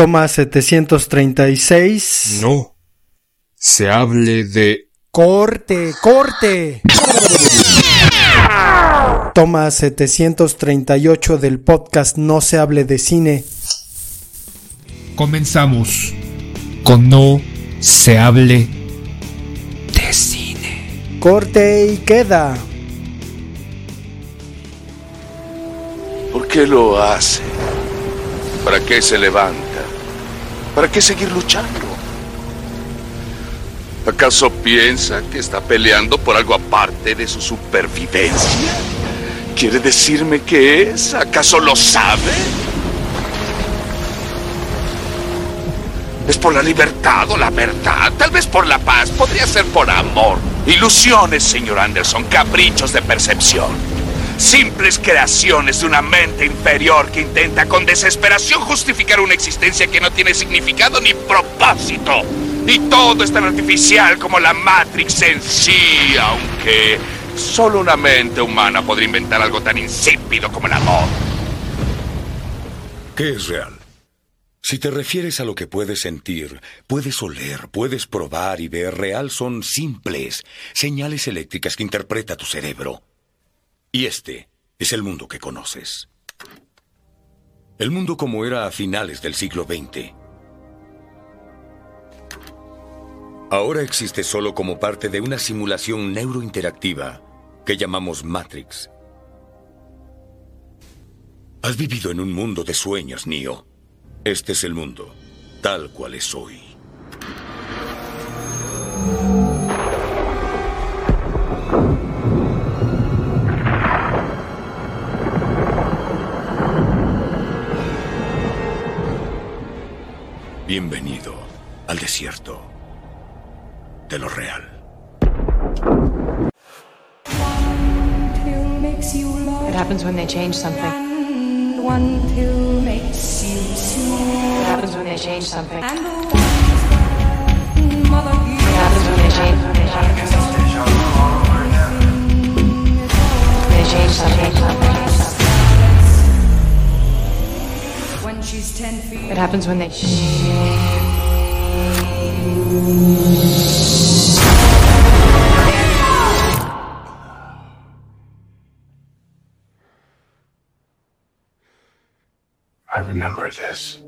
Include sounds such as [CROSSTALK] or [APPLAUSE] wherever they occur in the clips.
Toma 736. No. Se hable de... Corte, corte. Toma 738 del podcast No se hable de cine. Comenzamos con No se hable de cine. Corte y queda. ¿Por qué lo hace? ¿Para qué se levanta? ¿Para qué seguir luchando? ¿Acaso piensa que está peleando por algo aparte de su supervivencia? ¿Quiere decirme qué es? ¿Acaso lo sabe? ¿Es por la libertad o la verdad? Tal vez por la paz. Podría ser por amor. Ilusiones, señor Anderson. Caprichos de percepción. Simples creaciones de una mente inferior que intenta con desesperación justificar una existencia que no tiene significado ni propósito. Y todo es tan artificial como la Matrix en sí, aunque solo una mente humana podría inventar algo tan insípido como el amor. ¿Qué es real? Si te refieres a lo que puedes sentir, puedes oler, puedes probar y ver, real son simples señales eléctricas que interpreta tu cerebro. Y este es el mundo que conoces. El mundo como era a finales del siglo XX. Ahora existe solo como parte de una simulación neurointeractiva que llamamos Matrix. Has vivido en un mundo de sueños, Neo. Este es el mundo, tal cual es hoy. Al desierto de lo real. What happens when they change something? What happens when they change something? What happens when they change they change something? What happens when they remember this.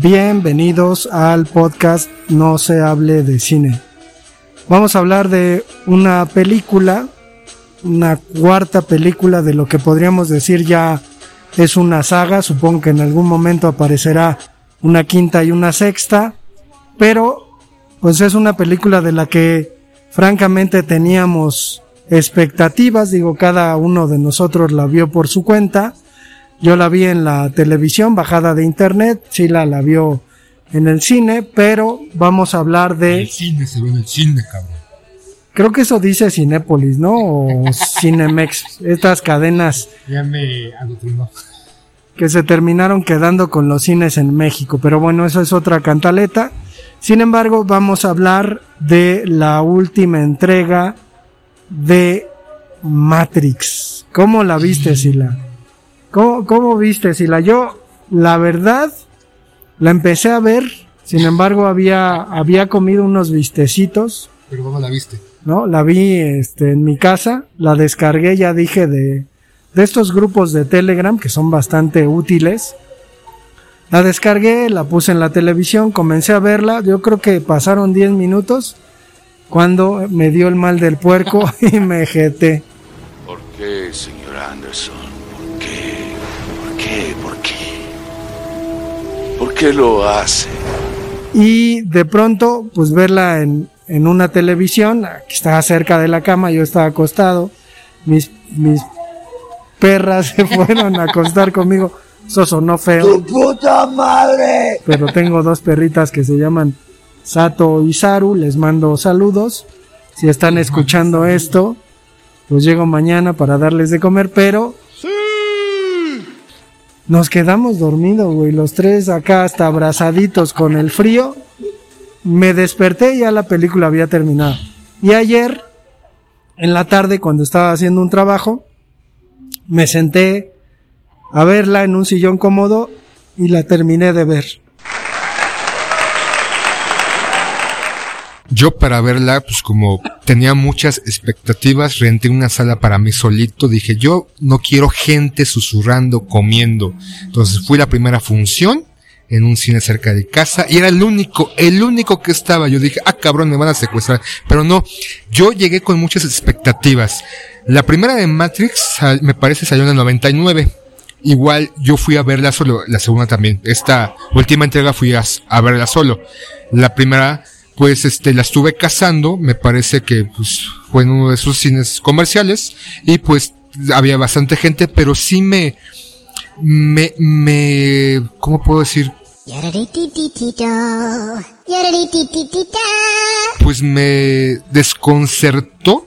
Bienvenidos al podcast No se hable de cine. Vamos a hablar de una película, una cuarta película de lo que podríamos decir ya es una saga. Supongo que en algún momento aparecerá una quinta y una sexta, pero pues es una película de la que francamente teníamos expectativas. Digo, cada uno de nosotros la vio por su cuenta. Yo la vi en la televisión, bajada de internet, Sila la vio en el cine, pero vamos a hablar de... El cine se ve en el cine, cabrón. Creo que eso dice Cinépolis, ¿no? O Cinemex, estas cadenas Ya me adoctrinó. que se terminaron quedando con los cines en México, pero bueno, eso es otra cantaleta. Sin embargo, vamos a hablar de la última entrega de Matrix. ¿Cómo la viste, Sila? ¿Cómo, cómo viste, Sila? Yo, la verdad, la empecé a ver, sin embargo, había, había comido unos vistecitos, Pero ¿cómo la viste? ¿no? La vi, este, en mi casa, la descargué, ya dije, de, de estos grupos de Telegram que son bastante útiles. La descargué, la puse en la televisión, comencé a verla, yo creo que pasaron 10 minutos cuando me dio el mal del puerco [LAUGHS] y me jeté. ¿Por qué, señor Anderson? ¿Por qué lo hace? Y de pronto, pues verla en, en una televisión, que estaba cerca de la cama, yo estaba acostado, mis, mis perras se [LAUGHS] fueron a acostar conmigo Eso sonó feo. puta madre! Pero tengo dos perritas que se llaman Sato y Saru. Les mando saludos. Si están escuchando esto, pues llego mañana para darles de comer, pero. Nos quedamos dormidos, güey. Los tres acá hasta abrazaditos con el frío. Me desperté y ya la película había terminado. Y ayer, en la tarde, cuando estaba haciendo un trabajo, me senté a verla en un sillón cómodo y la terminé de ver. Yo para verla, pues como tenía muchas expectativas, renté una sala para mí solito, dije, yo no quiero gente susurrando, comiendo. Entonces fui la primera función en un cine cerca de casa y era el único, el único que estaba. Yo dije, ah cabrón, me van a secuestrar. Pero no, yo llegué con muchas expectativas. La primera de Matrix, me parece, salió en el 99. Igual yo fui a verla solo, la segunda también. Esta última entrega fui a, verla solo. La primera, pues este, la estuve cazando, me parece que pues, fue en uno de esos cines comerciales y pues había bastante gente, pero sí me, me, me, ¿cómo puedo decir? Pues me desconcertó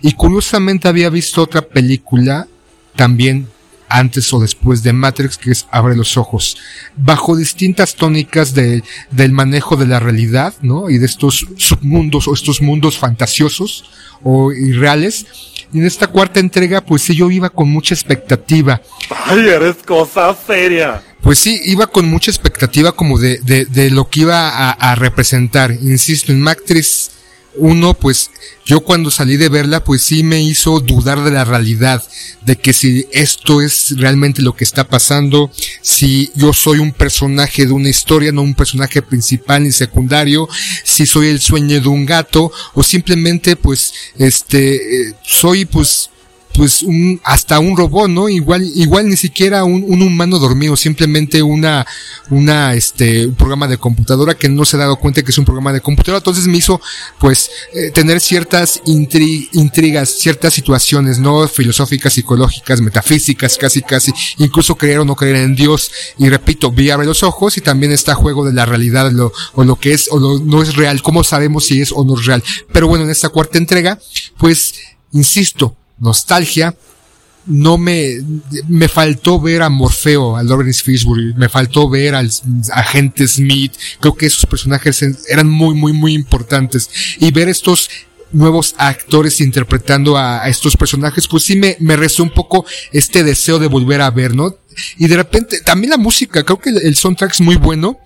y curiosamente había visto otra película también antes o después de Matrix, que es Abre los Ojos, bajo distintas tónicas de, del manejo de la realidad, ¿no? Y de estos submundos o estos mundos fantasiosos o irreales. Y en esta cuarta entrega, pues sí, yo iba con mucha expectativa. ¡Ay, eres cosa seria! Pues sí, iba con mucha expectativa como de, de, de lo que iba a, a representar. Insisto, en Matrix uno, pues yo cuando salí de verla, pues sí me hizo dudar de la realidad, de que si esto es realmente lo que está pasando, si yo soy un personaje de una historia, no un personaje principal ni secundario, si soy el sueño de un gato, o simplemente pues, este, eh, soy pues pues un, hasta un robot, ¿no? Igual, igual ni siquiera un, un, humano dormido, simplemente una, una, este, un programa de computadora que no se ha dado cuenta que es un programa de computadora. Entonces me hizo, pues, eh, tener ciertas intrigas, ciertas situaciones, ¿no? Filosóficas, psicológicas, metafísicas, casi, casi, incluso creer o no creer en Dios. Y repito, vi abre los ojos y también está juego de la realidad, lo, o lo que es o lo, no es real, cómo sabemos si es o no es real. Pero bueno, en esta cuarta entrega, pues, insisto, nostalgia, no me, me faltó ver a Morfeo, a Lawrence Fishburne, me faltó ver al agente Smith, creo que esos personajes eran muy, muy, muy importantes. Y ver estos nuevos actores interpretando a, estos personajes, pues sí me, me restó un poco este deseo de volver a ver, ¿no? Y de repente, también la música, creo que el soundtrack es muy bueno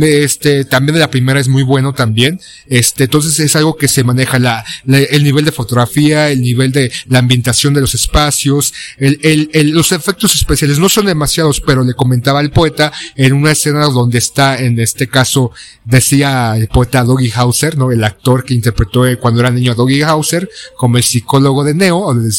este, también de la primera es muy bueno también. Este, entonces es algo que se maneja la, el nivel de fotografía, el nivel de la ambientación de los espacios, el, el, el, los efectos especiales no son demasiados, pero le comentaba el poeta en una escena donde está, en este caso, decía el poeta Doggy Hauser, ¿no? El actor que interpretó cuando era niño a Doggy Hauser, como el psicólogo de Neo, o de,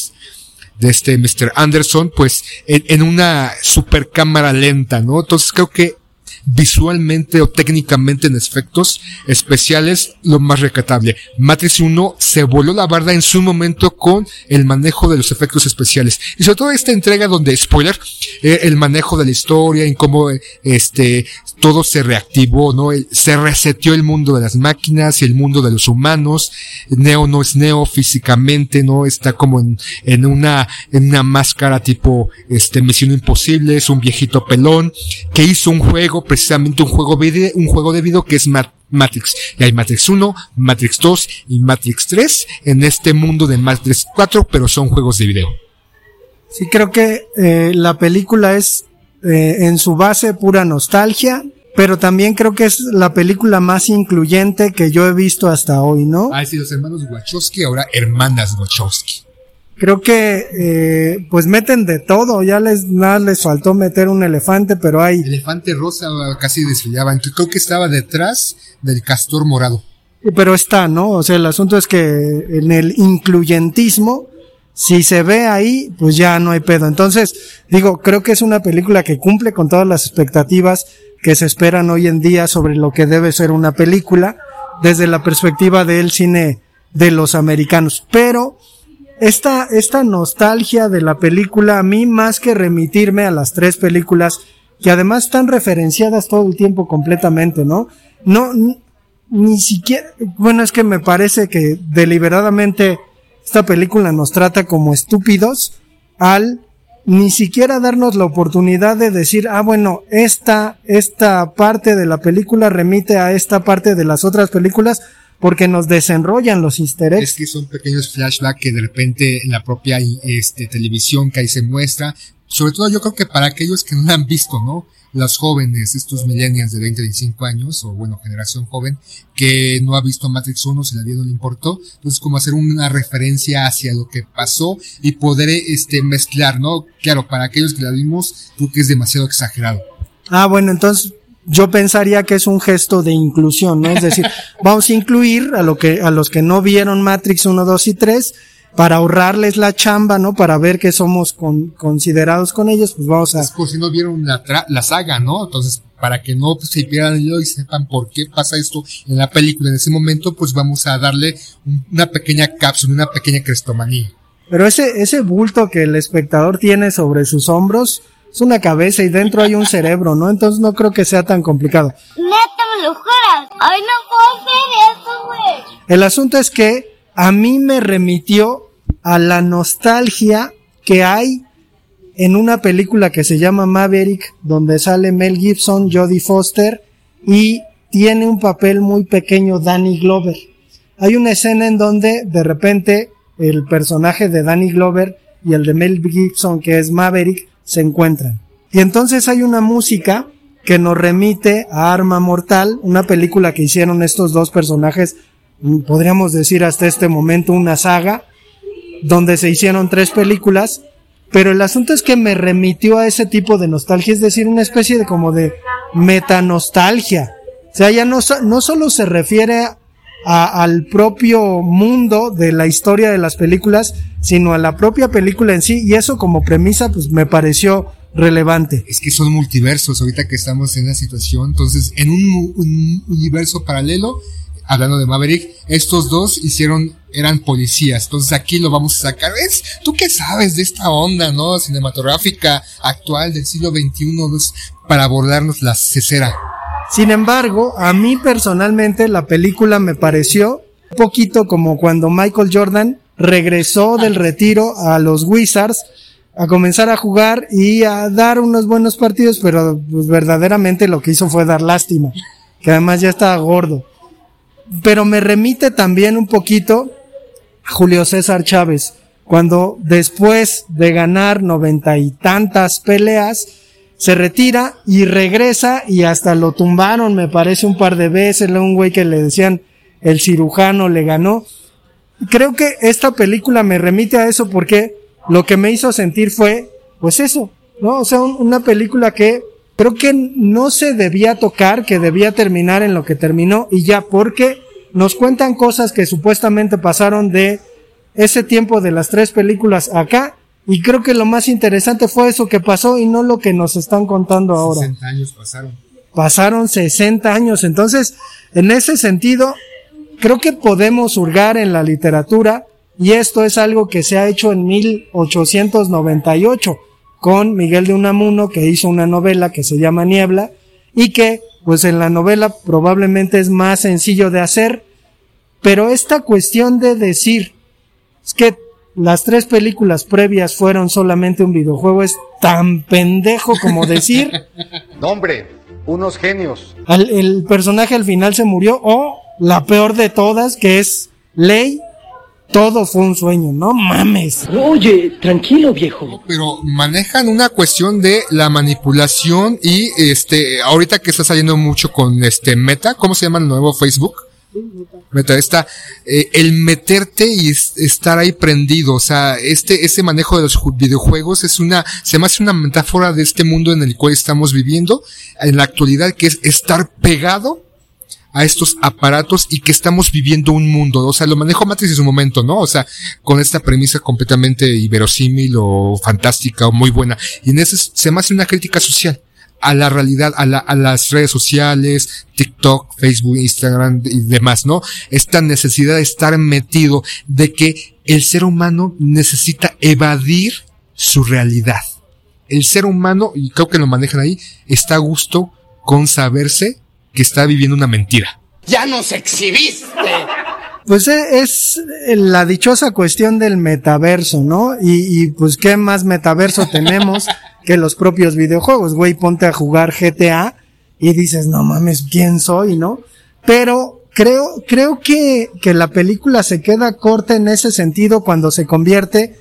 de este Mr. Anderson, pues en, en una super cámara lenta, ¿no? Entonces creo que visualmente o técnicamente en efectos especiales lo más recatable. Matrix 1 se voló la barda en su momento con el manejo de los efectos especiales. Y sobre todo esta entrega donde, spoiler, eh, el manejo de la historia, en cómo este, todo se reactivó, ¿no? se reseteó el mundo de las máquinas y el mundo de los humanos. Neo no es Neo físicamente, ¿no? Está como en, una, en una máscara tipo, este, Misión Imposible, es un viejito pelón que hizo un juego un juego, video, un juego de video que es Matrix. Y hay Matrix 1, Matrix 2 y Matrix 3 en este mundo de Matrix 4, pero son juegos de video. Sí, creo que eh, la película es eh, en su base pura nostalgia, pero también creo que es la película más incluyente que yo he visto hasta hoy, ¿no? Ah, sí, los hermanos Wachowski, ahora hermanas Wachowski creo que eh, pues meten de todo, ya les nada les faltó meter un elefante, pero hay elefante rosa casi desfilaba, entonces creo que estaba detrás del castor morado. Pero está, ¿no? O sea, el asunto es que en el incluyentismo, si se ve ahí, pues ya no hay pedo. Entonces, digo, creo que es una película que cumple con todas las expectativas que se esperan hoy en día sobre lo que debe ser una película desde la perspectiva del cine de los americanos. Pero esta, esta nostalgia de la película, a mí más que remitirme a las tres películas, que además están referenciadas todo el tiempo completamente, ¿no? No, ni siquiera, bueno, es que me parece que deliberadamente esta película nos trata como estúpidos al ni siquiera darnos la oportunidad de decir, ah, bueno, esta, esta parte de la película remite a esta parte de las otras películas porque nos desenrollan los easter eggs. Es que son pequeños flashbacks que de repente en la propia este, televisión que ahí se muestra, sobre todo yo creo que para aquellos que no la han visto, ¿no? Las jóvenes, estos millennials de 20, 25 años, o bueno, generación joven, que no ha visto Matrix 1, si la vio no le importó. Entonces, como hacer una referencia hacia lo que pasó y poder, este, mezclar, ¿no? Claro, para aquellos que la vimos, creo que es demasiado exagerado. Ah, bueno, entonces, yo pensaría que es un gesto de inclusión, ¿no? Es decir, [LAUGHS] vamos a incluir a lo que, a los que no vieron Matrix 1, 2 y 3, para ahorrarles la chamba, ¿no? Para ver que somos con, considerados con ellos, pues vamos a... Es por si no vieron la, la saga, ¿no? Entonces, para que no se pierdan el y sepan por qué pasa esto en la película en ese momento, pues vamos a darle una pequeña cápsula, una pequeña crestomanía. Pero ese, ese bulto que el espectador tiene sobre sus hombros es una cabeza y dentro hay un cerebro, ¿no? Entonces no creo que sea tan complicado. Neta, me lo juras. Ay, no puedo hacer eso, güey. El asunto es que a mí me remitió a la nostalgia que hay en una película que se llama Maverick, donde sale Mel Gibson, Jodie Foster y tiene un papel muy pequeño Danny Glover. Hay una escena en donde de repente el personaje de Danny Glover y el de Mel Gibson, que es Maverick, se encuentran. Y entonces hay una música que nos remite a Arma Mortal, una película que hicieron estos dos personajes podríamos decir hasta este momento una saga, donde se hicieron tres películas, pero el asunto es que me remitió a ese tipo de nostalgia, es decir, una especie de como de metanostalgia. O sea, ya no, no solo se refiere a, al propio mundo de la historia de las películas, sino a la propia película en sí, y eso como premisa, pues me pareció relevante. Es que son multiversos, ahorita que estamos en la situación, entonces en un, un universo paralelo hablando de Maverick, estos dos hicieron, eran policías. Entonces aquí lo vamos a sacar. ¿Ves? ¿Tú qué sabes de esta onda, no? Cinematográfica actual del siglo XXI para abordarnos la cesera. Sin embargo, a mí personalmente la película me pareció un poquito como cuando Michael Jordan regresó del retiro a los Wizards a comenzar a jugar y a dar unos buenos partidos, pero pues, verdaderamente lo que hizo fue dar lástima, que además ya estaba gordo. Pero me remite también un poquito a Julio César Chávez, cuando después de ganar noventa y tantas peleas, se retira y regresa y hasta lo tumbaron, me parece, un par de veces, un güey que le decían el cirujano le ganó. Creo que esta película me remite a eso porque lo que me hizo sentir fue, pues eso, ¿no? O sea, una película que creo que no se debía tocar, que debía terminar en lo que terminó y ya, porque nos cuentan cosas que supuestamente pasaron de ese tiempo de las tres películas acá, y creo que lo más interesante fue eso que pasó y no lo que nos están contando ahora. 60 años pasaron. Pasaron 60 años, entonces, en ese sentido, creo que podemos hurgar en la literatura, y esto es algo que se ha hecho en 1898 con Miguel de Unamuno, que hizo una novela que se llama Niebla, y que, pues en la novela probablemente es más sencillo de hacer, pero esta cuestión de decir es que las tres películas previas fueron solamente un videojuego es tan pendejo como decir. [LAUGHS] no, hombre, unos genios. el personaje al final se murió, o la peor de todas, que es Ley, todo fue un sueño, no mames. Oye, tranquilo viejo. Pero manejan una cuestión de la manipulación y este, ahorita que está saliendo mucho con este Meta, ¿cómo se llama el nuevo Facebook? Está, eh, el meterte y estar ahí prendido, o sea, este, ese manejo de los videojuegos es una, se me hace una metáfora de este mundo en el cual estamos viviendo en la actualidad, que es estar pegado a estos aparatos y que estamos viviendo un mundo. O sea, lo manejo Matrix en su momento, ¿no? O sea, con esta premisa completamente inverosímil o fantástica o muy buena. Y en ese se me hace una crítica social a la realidad, a, la, a las redes sociales, TikTok, Facebook, Instagram y demás, ¿no? Esta necesidad de estar metido, de que el ser humano necesita evadir su realidad. El ser humano, y creo que lo manejan ahí, está a gusto con saberse que está viviendo una mentira. ¡Ya nos exhibiste! Pues e, es la dichosa cuestión del metaverso, ¿no? Y, y pues qué más metaverso tenemos [LAUGHS] que los propios videojuegos, güey, ponte a jugar GTA y dices, no mames, ¿quién soy, no? Pero creo, creo que, que la película se queda corta en ese sentido cuando se convierte,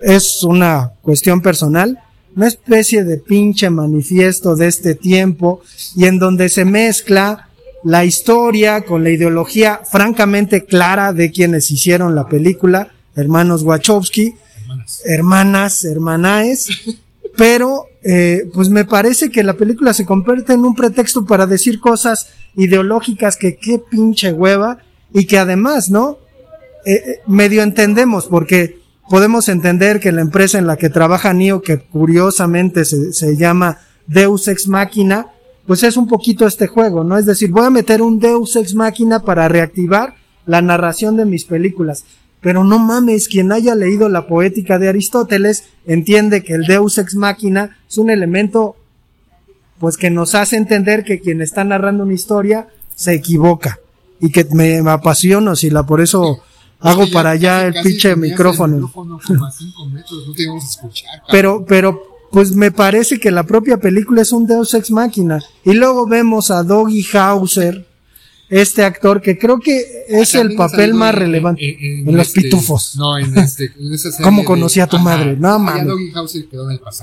es una cuestión personal, una especie de pinche manifiesto de este tiempo y en donde se mezcla la historia con la ideología francamente clara de quienes hicieron la película, hermanos Wachowski, hermanas, hermanaes, [LAUGHS] pero eh, pues me parece que la película se convierte en un pretexto para decir cosas ideológicas que qué pinche hueva y que además, ¿no? Eh, eh, medio entendemos porque podemos entender que la empresa en la que trabaja Neo, que curiosamente se, se llama Deus Ex Machina, pues es un poquito este juego, ¿no? Es decir, voy a meter un Deus Ex Machina para reactivar la narración de mis películas. Pero no mames, quien haya leído la poética de Aristóteles entiende que el Deus Ex Machina es un elemento pues que nos hace entender que quien está narrando una historia se equivoca y que me, me apasiono, si la por eso hago para allá el pinche micrófono. pero, pero, pues me parece que la propia película es un Deus Ex Máquina. Y luego vemos a Doggy Hauser, este actor que creo que es el papel más relevante en, en, en los este, pitufos. No, en este, en esa serie ¿Cómo conocí a tu Ajá. madre? No mames.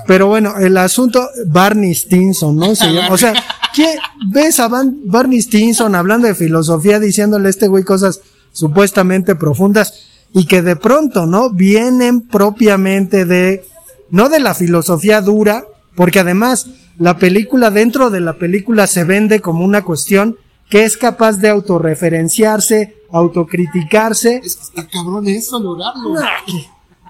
Pero bueno, el asunto, Barney Stinson, ¿no? Se [LAUGHS] llama- o sea, ¿quién, ves a Van- Barney Stinson hablando de filosofía, diciéndole a este güey cosas supuestamente profundas y que de pronto, ¿no? Vienen propiamente de, no de la filosofía dura, porque además la película, dentro de la película se vende como una cuestión que es capaz de autorreferenciarse, autocriticarse. Está cabrón eso, lograrlo.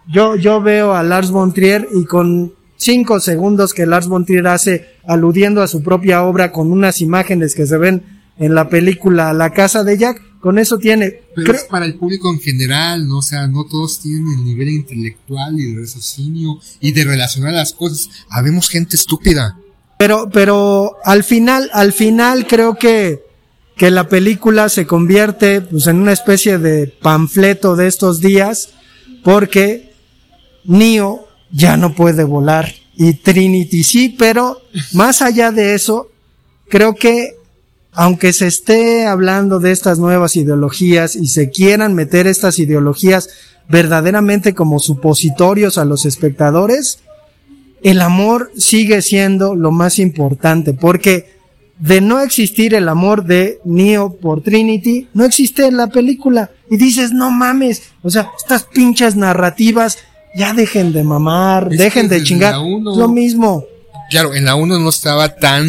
Yo, yo veo a Lars von Trier y con cinco segundos que Lars von Trier hace aludiendo a su propia obra con unas imágenes que se ven en la película La casa de Jack, con eso tiene. Pero creo- es para el público en general, ¿no? O sea, no todos tienen el nivel intelectual y de raciocinio y de relacionar las cosas. Habemos gente estúpida. Pero, pero al final, al final creo que, que la película se convierte pues en una especie de panfleto de estos días porque Neo ya no puede volar y Trinity sí, pero más allá de eso, creo que aunque se esté hablando de estas nuevas ideologías y se quieran meter estas ideologías verdaderamente como supositorios a los espectadores, el amor sigue siendo lo más importante, porque de no existir el amor de Neo por Trinity, no existe la película. Y dices, no mames, o sea, estas pinches narrativas, ya dejen de mamar, Es dejen de chingar. uno- Lo mismo. Claro, en la 1 no estaba tan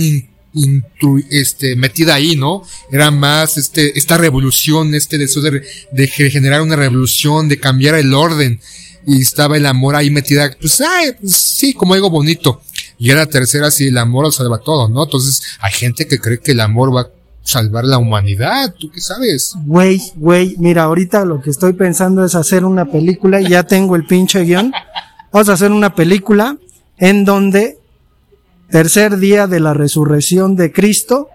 este, metida ahí, ¿no? Era más este, esta revolución, este deseo de, de ge- generar una revolución, de cambiar el orden. Y estaba el amor ahí metida, pues, ay, pues, sí, como algo bonito. Y en la tercera, sí, el amor lo salva todo, ¿no? Entonces, hay gente que cree que el amor va a salvar la humanidad. ¿Tú qué sabes? Güey, güey, mira, ahorita lo que estoy pensando es hacer una película y ya tengo el pinche guion. Vamos a hacer una película en donde tercer día de la resurrección de Cristo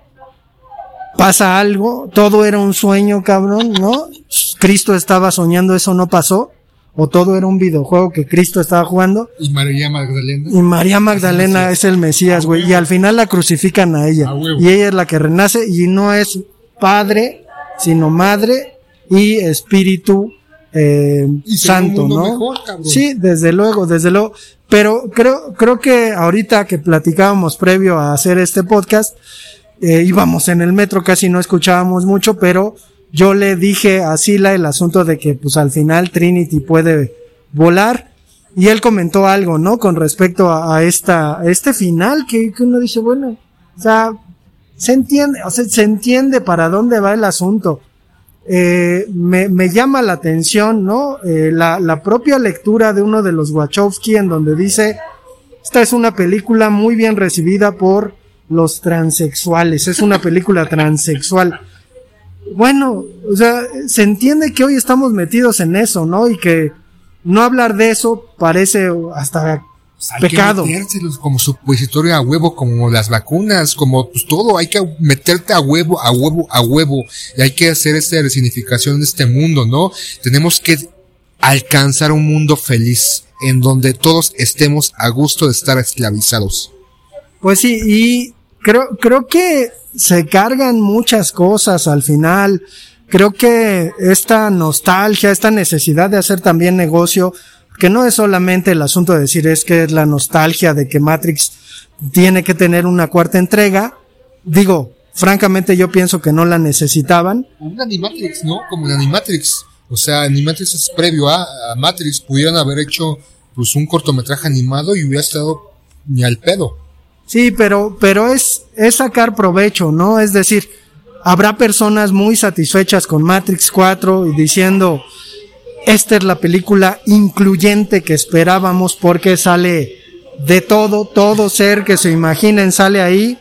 pasa algo, todo era un sueño, cabrón, ¿no? Cristo estaba soñando, eso no pasó, o todo era un videojuego que Cristo estaba jugando Y María Magdalena. y María Magdalena es el Mesías, güey, y al final la crucifican a ella, A y ella es la que renace y no es padre, sino madre y espíritu eh, Y santo, ¿no? mejor, sí, desde luego, desde luego. Pero creo, creo que ahorita que platicábamos previo a hacer este podcast, eh, íbamos en el metro, casi no escuchábamos mucho, pero yo le dije a Sila el asunto de que pues al final Trinity puede volar y él comentó algo, ¿no? Con respecto a, esta, este final que, que uno dice, bueno, o sea, se entiende, o sea, se entiende para dónde va el asunto. Eh, me, llama la atención, ¿no? Eh, la, la propia lectura de uno de los Wachowski en donde dice, esta es una película muy bien recibida por los transexuales, es una película transexual. Bueno, o sea, se entiende que hoy estamos metidos en eso, ¿no? Y que no hablar de eso parece hasta Hay pecado. que metérselos como supositorio a huevo, como las vacunas, como pues todo, hay que meterte a huevo, a huevo, a huevo, y hay que hacer esta resignificación de este mundo, ¿no? Tenemos que alcanzar un mundo feliz, en donde todos estemos a gusto de estar esclavizados. Pues sí, y creo, creo que se cargan muchas cosas al final. Creo que esta nostalgia, esta necesidad de hacer también negocio, que no es solamente el asunto de decir es que es la nostalgia de que Matrix tiene que tener una cuarta entrega. Digo, francamente yo pienso que no la necesitaban. Un Animatrix, ¿no? Como en Animatrix. O sea, Animatrix es previo a, a Matrix. Pudieron haber hecho pues un cortometraje animado y hubiera estado ni al pedo. Sí, pero, pero es, es sacar provecho, ¿no? Es decir, habrá personas muy satisfechas con Matrix 4 y diciendo, esta es la película incluyente que esperábamos porque sale de todo, todo ser que se imaginen sale ahí.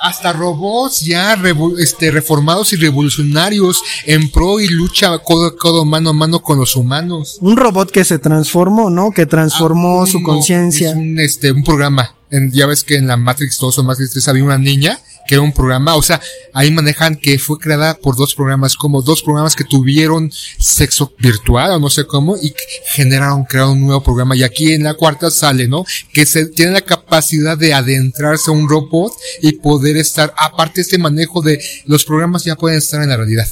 Hasta robots ya este, reformados y revolucionarios en pro y lucha codo a codo, mano a mano con los humanos. Un robot que se transformó, ¿no? Que transformó su Uno conciencia. Es un, este, un programa. En- ya ves que en la Matrix 2 o Matrix 3 había una niña que un programa. O sea, ahí manejan que fue creada por dos programas, como dos programas que tuvieron sexo virtual o no sé cómo y generaron, crearon un nuevo programa. Y aquí en la cuarta sale, ¿no? Que se tiene la capacidad de adentrarse a un robot y poder estar, aparte este manejo de los programas ya pueden estar en la realidad.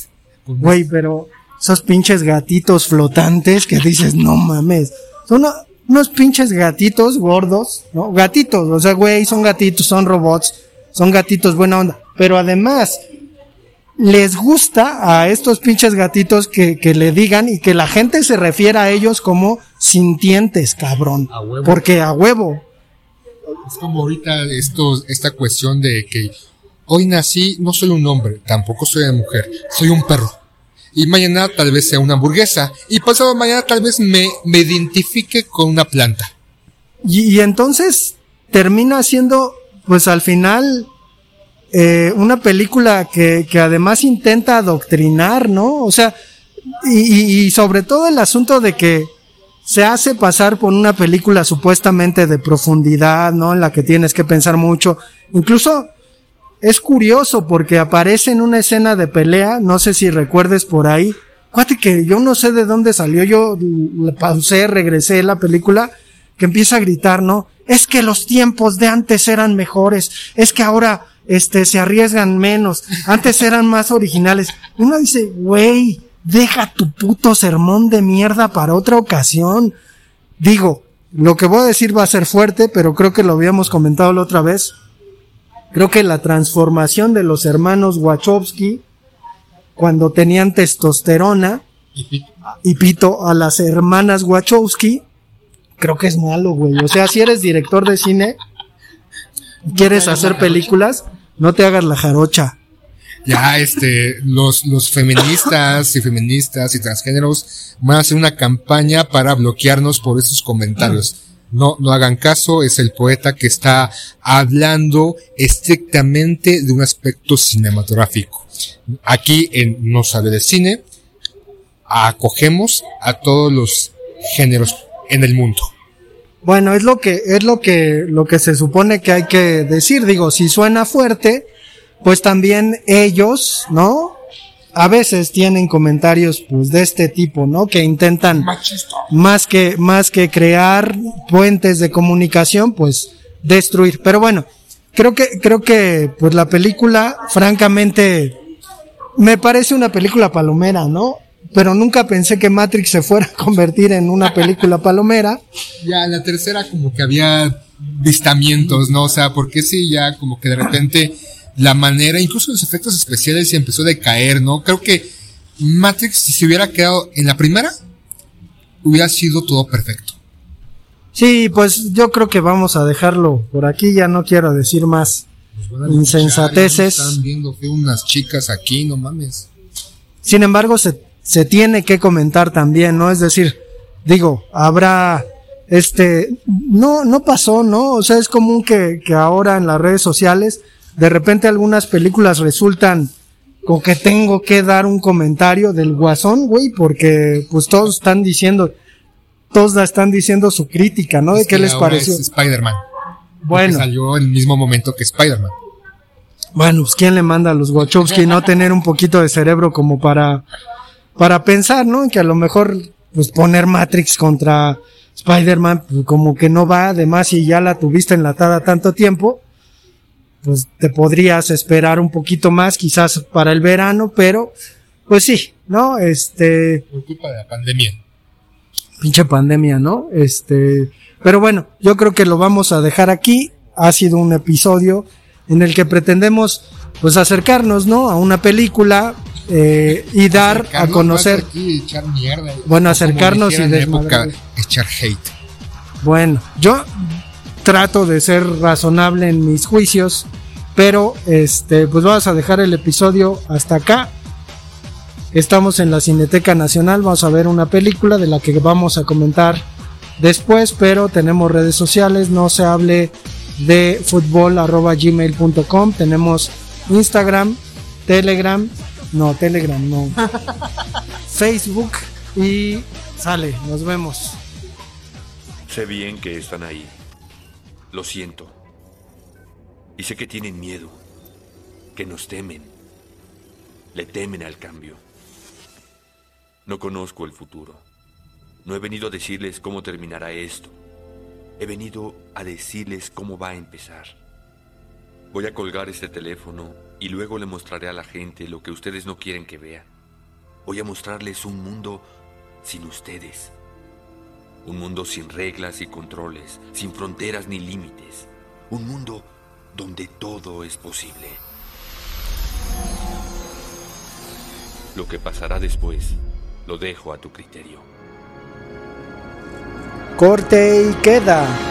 Güey, pero esos pinches gatitos flotantes que dices, no mames. Son uno- unos pinches gatitos gordos, ¿no? Gatitos, o sea, güey, son gatitos, son robots, son gatitos buena onda. Pero además, les gusta a estos pinches gatitos que, que le digan y que la gente se refiera a ellos como sintientes, cabrón. huevo. Porque a huevo. Es como ahorita esto, esta cuestión de que hoy nací, no soy un hombre, tampoco soy una mujer, soy un perro. Y mañana tal vez sea una hamburguesa. Y pasado mañana tal vez me, me identifique con una planta. Y, y entonces termina siendo, pues al final, eh, una película que, que además intenta adoctrinar, ¿no? O sea, y, sobre todo el asunto de que se hace pasar por una película supuestamente de profundidad, ¿no? En la que tienes que pensar mucho. Incluso es curioso porque aparece en una escena de pelea, no sé si recuerdes por ahí. Cuate que yo no sé de dónde salió, yo le pausé, regresé la película, que empieza a gritar, ¿no? Es que los tiempos de antes eran mejores, es que ahora, este, se arriesgan menos, antes eran más originales. Uno dice, güey, deja tu puto sermón de mierda para otra ocasión. Digo, lo que voy a decir va a ser fuerte, pero creo que lo habíamos comentado la otra vez. Creo que la transformación de los hermanos Wachowski, cuando tenían testosterona, y pito a las hermanas Wachowski, creo que es malo, güey. O sea, si eres director de cine, y quieres hacer películas, no te hagas la jarocha. Ya, este, los, los feministas y feministas y transgéneros van a hacer una campaña para bloquearnos por estos comentarios. No, no hagan caso, es el poeta que está hablando estrictamente de un aspecto cinematográfico. Aquí en No sabe de cine, acogemos a todos los géneros en el mundo. Bueno, es lo que, es lo que, lo que se supone que hay que decir. Digo, si suena fuerte, pues también ellos, ¿no? A veces tienen comentarios, pues, de este tipo, ¿no? Que intentan, más que, más que crear puentes de comunicación, pues, destruir. Pero bueno, creo que, creo que, pues, la película, francamente, me parece una película palomera, ¿no? Pero nunca pensé que Matrix se fuera a convertir en una película palomera. Ya, en la tercera como que había vistamientos, ¿no? O sea, porque sí, ya como que de repente la manera, incluso los efectos especiales se empezó a decaer, ¿no? Creo que Matrix, si se hubiera quedado en la primera, hubiera sido todo perfecto. Sí, pues yo creo que vamos a dejarlo por aquí, ya no quiero decir más insensateces. Están viendo que unas chicas aquí, no mames. Sin embargo, se, se tiene que comentar también, ¿no? Es decir, digo, habrá este, no, no pasó, ¿no? O sea, es común que, que ahora en las redes sociales de repente algunas películas resultan con que tengo que dar un comentario del guasón, güey, porque pues todos están diciendo, todos están diciendo su crítica, ¿no? ¿De qué que les pareció? Spider-Man. Bueno. Salió en el mismo momento que Spider-Man. Bueno, pues quién le manda a los Wachowski no tener un poquito de cerebro como para, para pensar, ¿no? Que a lo mejor, pues poner Matrix contra Spider-Man, pues, como que no va, además si ya la tuviste enlatada tanto tiempo, pues te podrías esperar un poquito más, quizás para el verano, pero, pues sí, ¿no? Este, Por culpa de la pandemia. pinche pandemia, ¿no? Este, pero bueno, yo creo que lo vamos a dejar aquí. Ha sido un episodio en el que pretendemos, pues, acercarnos, ¿no? A una película eh, y dar a conocer. más aquí y echar mierda. Bueno, acercarnos y época, desmadrar. echar hate. Bueno, yo trato de ser razonable en mis juicios, pero este, pues vamos a dejar el episodio hasta acá. Estamos en la Cineteca Nacional, vamos a ver una película de la que vamos a comentar después, pero tenemos redes sociales, no se hable de fútbol arroba gmail.com, tenemos Instagram, Telegram, no, Telegram, no, [LAUGHS] Facebook y sale, nos vemos. Sé bien que están ahí. Lo siento. Y sé que tienen miedo. Que nos temen. Le temen al cambio. No conozco el futuro. No he venido a decirles cómo terminará esto. He venido a decirles cómo va a empezar. Voy a colgar este teléfono y luego le mostraré a la gente lo que ustedes no quieren que vean. Voy a mostrarles un mundo sin ustedes. Un mundo sin reglas y controles, sin fronteras ni límites. Un mundo donde todo es posible. Lo que pasará después lo dejo a tu criterio. Corte y queda.